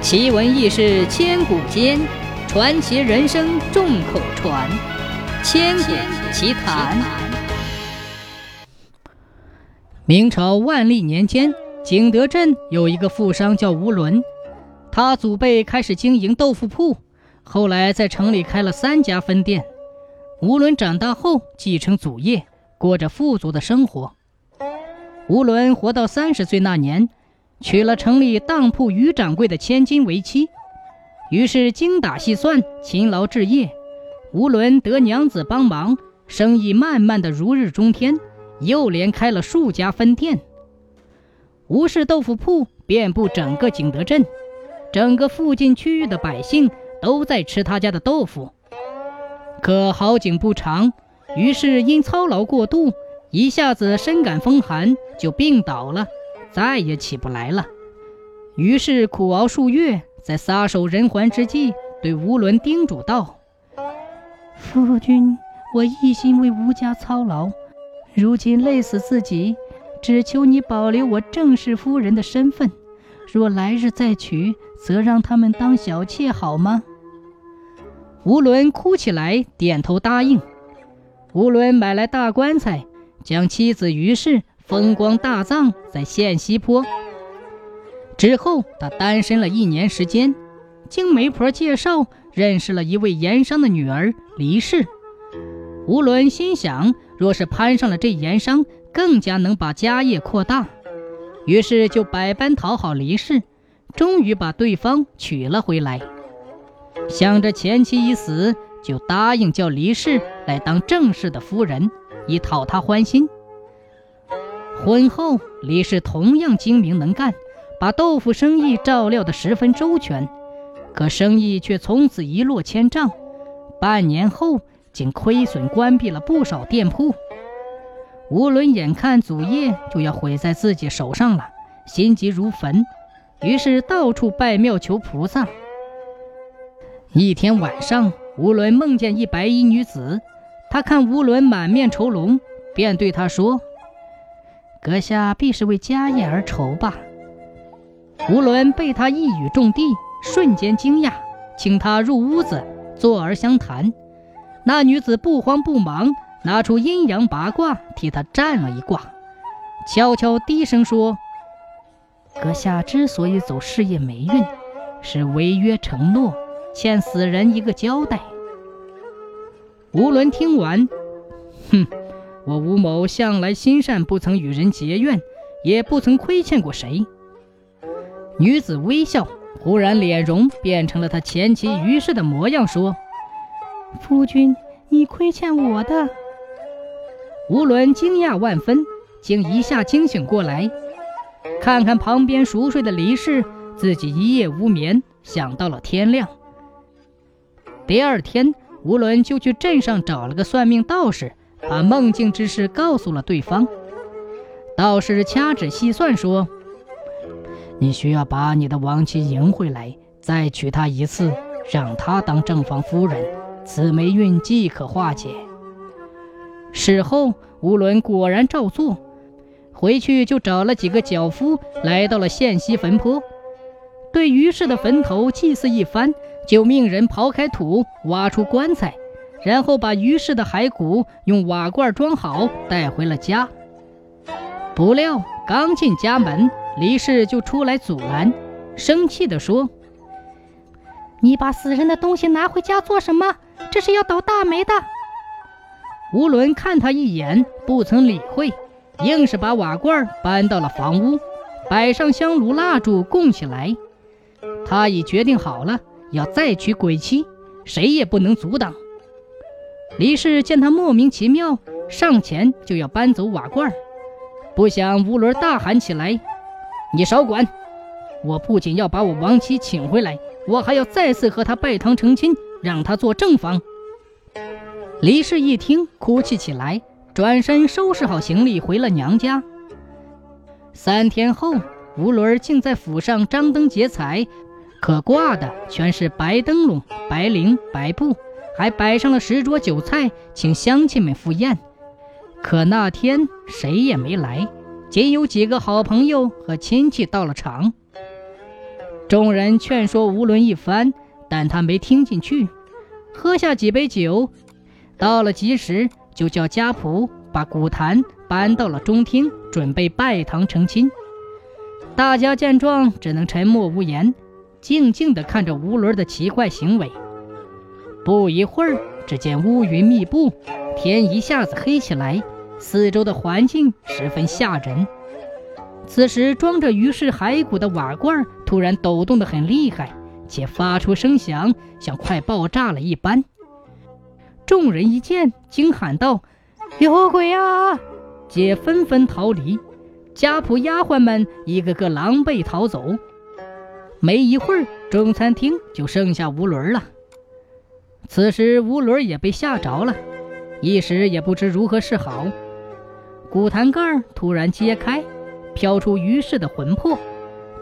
奇闻异事千古间，传奇人生众口传。千古奇谈。明朝万历年间，景德镇有一个富商叫吴伦，他祖辈开始经营豆腐铺，后来在城里开了三家分店。吴伦长大后继承祖业，过着富足的生活。吴伦活到三十岁那年。娶了城里当铺于掌柜的千金为妻，于是精打细算、勤劳置业。吴伦得娘子帮忙，生意慢慢的如日中天，又连开了数家分店。吴氏豆腐铺遍布整个景德镇，整个附近区域的百姓都在吃他家的豆腐。可好景不长，于是因操劳过度，一下子深感风寒，就病倒了。再也起不来了，于是苦熬数月，在撒手人寰之际，对吴伦叮嘱道：“夫君，我一心为吴家操劳，如今累死自己，只求你保留我正室夫人的身份。若来日再娶，则让他们当小妾好吗？”吴伦哭起来，点头答应。吴伦买来大棺材，将妻子于氏。风光大葬在县西坡。之后，他单身了一年时间，经媒婆介绍认识了一位盐商的女儿黎氏。吴伦心想，若是攀上了这盐商，更加能把家业扩大，于是就百般讨好黎氏，终于把对方娶了回来。想着前妻已死，就答应叫黎氏来当正式的夫人，以讨她欢心。婚后，李氏同样精明能干，把豆腐生意照料得十分周全。可生意却从此一落千丈，半年后竟亏损关闭了不少店铺。吴伦眼看祖业就要毁在自己手上了，心急如焚，于是到处拜庙求菩萨。一天晚上，吴伦梦见一白衣女子，他看吴伦满面愁容，便对她说。阁下必是为家业而愁吧？吴伦被他一语中的，瞬间惊讶，请他入屋子坐而相谈。那女子不慌不忙，拿出阴阳八卦替他占了一卦，悄悄低声说：“阁下之所以走事业霉运，是违约承诺，欠死人一个交代。”吴伦听完，哼。我吴某向来心善，不曾与人结怨，也不曾亏欠过谁。女子微笑，忽然脸容变成了她前妻于氏的模样，说：“夫君，你亏欠我的。”吴伦惊讶万分，竟一下惊醒过来，看看旁边熟睡的黎氏，自己一夜无眠，想到了天亮。第二天，吴伦就去镇上找了个算命道士。把梦境之事告诉了对方。道士掐指细算说：“你需要把你的亡妻迎回来，再娶她一次，让她当正房夫人，此霉运即可化解。”事后，吴伦果然照做，回去就找了几个脚夫，来到了县西坟坡，对于氏的坟头祭祀一番，就命人刨开土，挖出棺材。然后把于氏的骸骨用瓦罐装好，带回了家。不料刚进家门，李氏就出来阻拦，生气地说：“你把死人的东西拿回家做什么？这是要倒大霉的。”吴伦看他一眼，不曾理会，硬是把瓦罐搬到了房屋，摆上香炉蜡烛供起来。他已决定好了，要再娶鬼妻，谁也不能阻挡。李氏见他莫名其妙，上前就要搬走瓦罐不想吴伦大喊起来：“你少管！我不仅要把我亡妻请回来，我还要再次和他拜堂成亲，让他做正房。”李氏一听，哭泣起来，转身收拾好行李回了娘家。三天后，吴伦竟在府上张灯结彩，可挂的全是白灯笼、白绫、白布。还摆上了十桌酒菜，请乡亲们赴宴。可那天谁也没来，仅有几个好朋友和亲戚到了场。众人劝说吴伦一番，但他没听进去，喝下几杯酒。到了吉时，就叫家仆把古坛搬到了中厅，准备拜堂成亲。大家见状，只能沉默无言，静静地看着吴伦的奇怪行为。不一会儿，只见乌云密布，天一下子黑起来，四周的环境十分吓人。此时，装着鱼氏骸骨的瓦罐突然抖动得很厉害，且发出声响，像快爆炸了一般。众人一见，惊喊道：“有鬼啊！”皆纷纷逃离。家仆丫鬟们一个个狼狈逃走。没一会儿，中餐厅就剩下无伦了。此时，吴伦也被吓着了，一时也不知如何是好。古坛盖突然揭开。飘出于氏的魂魄，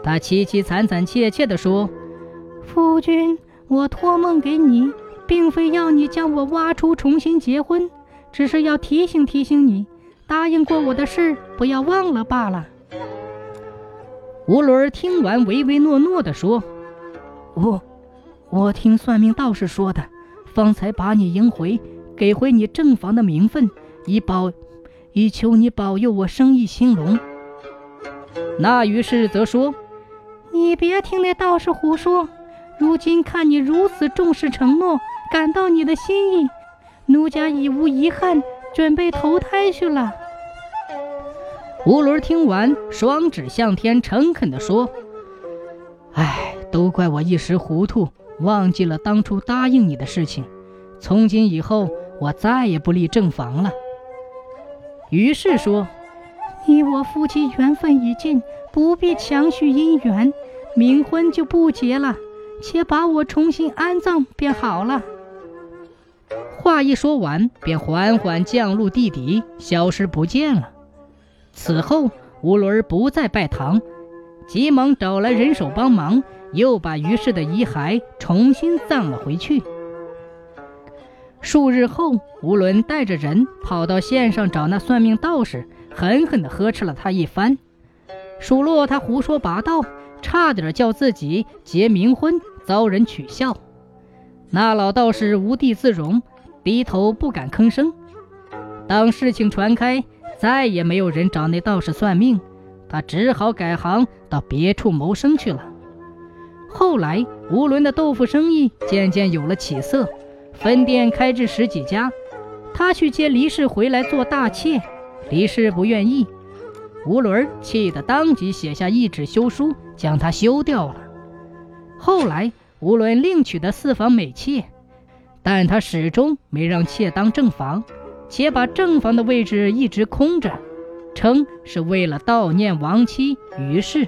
他凄凄惨惨切切地说：“夫君，我托梦给你，并非要你将我挖出重新结婚，只是要提醒提醒你，答应过我的事不要忘了罢了。”吴伦听完，唯唯诺诺地说：“我，我听算命道士说的，方才把你迎回，给回你正房的名分，以保，以求你保佑我生意兴隆。”那于是则说：“你别听那道士胡说。如今看你如此重视承诺，感到你的心意，奴家已无遗憾，准备投胎去了。”吴伦听完，双指向天，诚恳地说：“哎，都怪我一时糊涂，忘记了当初答应你的事情。从今以后，我再也不立正房了。”于是说。你我夫妻缘分已尽，不必强续姻缘，冥婚就不结了，且把我重新安葬便好了。话一说完，便缓缓降入地底，消失不见了。此后，吴伦不再拜堂，急忙找来人手帮忙，又把于氏的遗骸重新葬了回去。数日后，吴伦带着人跑到县上找那算命道士。狠狠地呵斥了他一番，数落他胡说八道，差点叫自己结冥婚遭人取笑。那老道士无地自容，低头不敢吭声。当事情传开，再也没有人找那道士算命，他只好改行到别处谋生去了。后来，吴伦的豆腐生意渐渐有了起色，分店开至十几家。他去接黎氏回来做大妾。黎氏不愿意，吴伦气得当即写下一纸休书，将他休掉了。后来，吴伦另娶的四房美妾，但他始终没让妾当正房，且把正房的位置一直空着，称是为了悼念亡妻于氏。